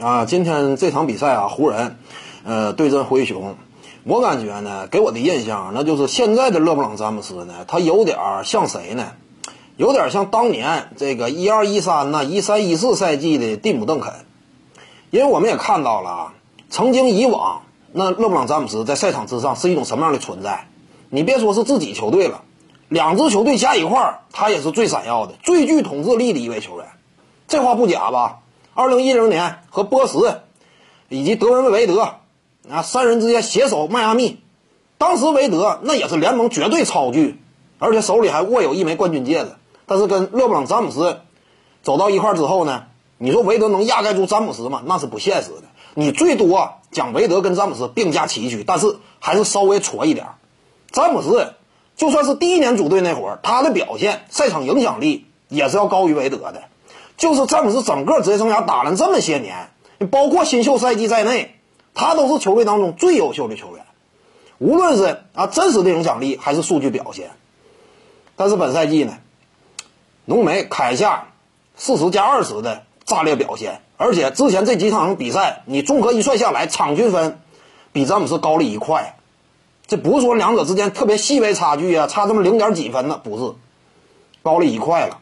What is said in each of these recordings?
啊，今天这场比赛啊，湖人，呃，对阵灰熊，我感觉呢，给我的印象那就是现在的勒布朗詹姆斯呢，他有点像谁呢？有点像当年这个一二一三呢，一三一四赛季的蒂姆邓肯，因为我们也看到了啊，曾经以往那勒布朗詹姆斯在赛场之上是一种什么样的存在？你别说是自己球队了，两支球队加一块儿，他也是最闪耀的、最具统治力的一位球员，这话不假吧？二零一零年和波什以及德文韦德啊三人之间携手迈阿密，当时韦德那也是联盟绝对超巨，而且手里还握有一枚冠军戒指。但是跟勒布朗詹姆斯走到一块之后呢，你说韦德能压盖住詹姆斯吗？那是不现实的。你最多讲韦德跟詹姆斯并驾齐驱，但是还是稍微矬一点。詹姆斯就算是第一年组队那会儿，他的表现、赛场影响力也是要高于韦德的。就是詹姆斯整个职业生涯打了这么些年，包括新秀赛季在内，他都是球队当中最优秀的球员，无论是啊真实的影响力还是数据表现。但是本赛季呢？浓眉砍下四十加二十的炸裂表现，而且之前这几场比赛你综合一算下来，场均分比詹姆斯高了一块。这不是说两者之间特别细微差距啊，差这么零点几分呢？不是，高了一块了。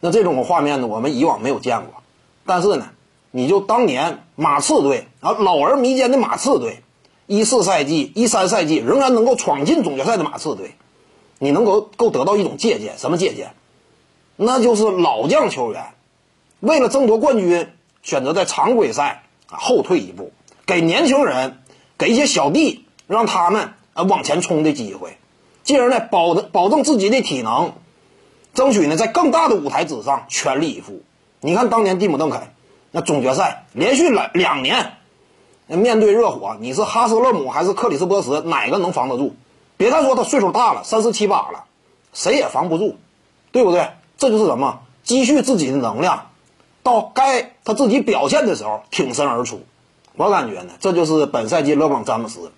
那这种画面呢，我们以往没有见过。但是呢，你就当年马刺队啊，老而弥坚的马刺队，一四赛季、一三赛季仍然能够闯进总决赛的马刺队，你能够够得到一种借鉴，什么借鉴？那就是老将球员，为了争夺冠军，选择在常规赛后退一步，给年轻人，给一些小弟，让他们啊往前冲的机会，进而呢保保证自己的体能，争取呢在更大的舞台之上全力以赴。你看当年蒂姆邓肯，那总决赛连续两两年，面对热火，你是哈斯勒姆还是克里斯波什，哪个能防得住？别看说他岁数大了，三十七八了，谁也防不住，对不对？这就是什么？积蓄自己的能量，到该他自己表现的时候挺身而出。我感觉呢，这就是本赛季勒布朗詹姆斯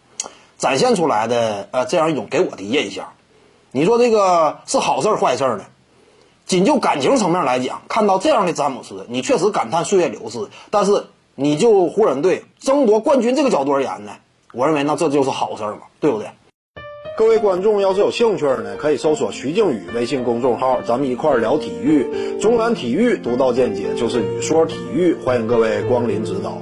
展现出来的呃这样一种给我的印象。你说这个是好事坏事呢？仅就感情层面来讲，看到这样的詹姆斯，你确实感叹岁月流逝。但是你就湖人队争夺冠军这个角度而言呢，我认为那这就是好事嘛，对不对？各位观众要是有兴趣呢，可以搜索徐静宇微信公众号，咱们一块聊体育。中南体育独到见解就是语说体育，欢迎各位光临指导。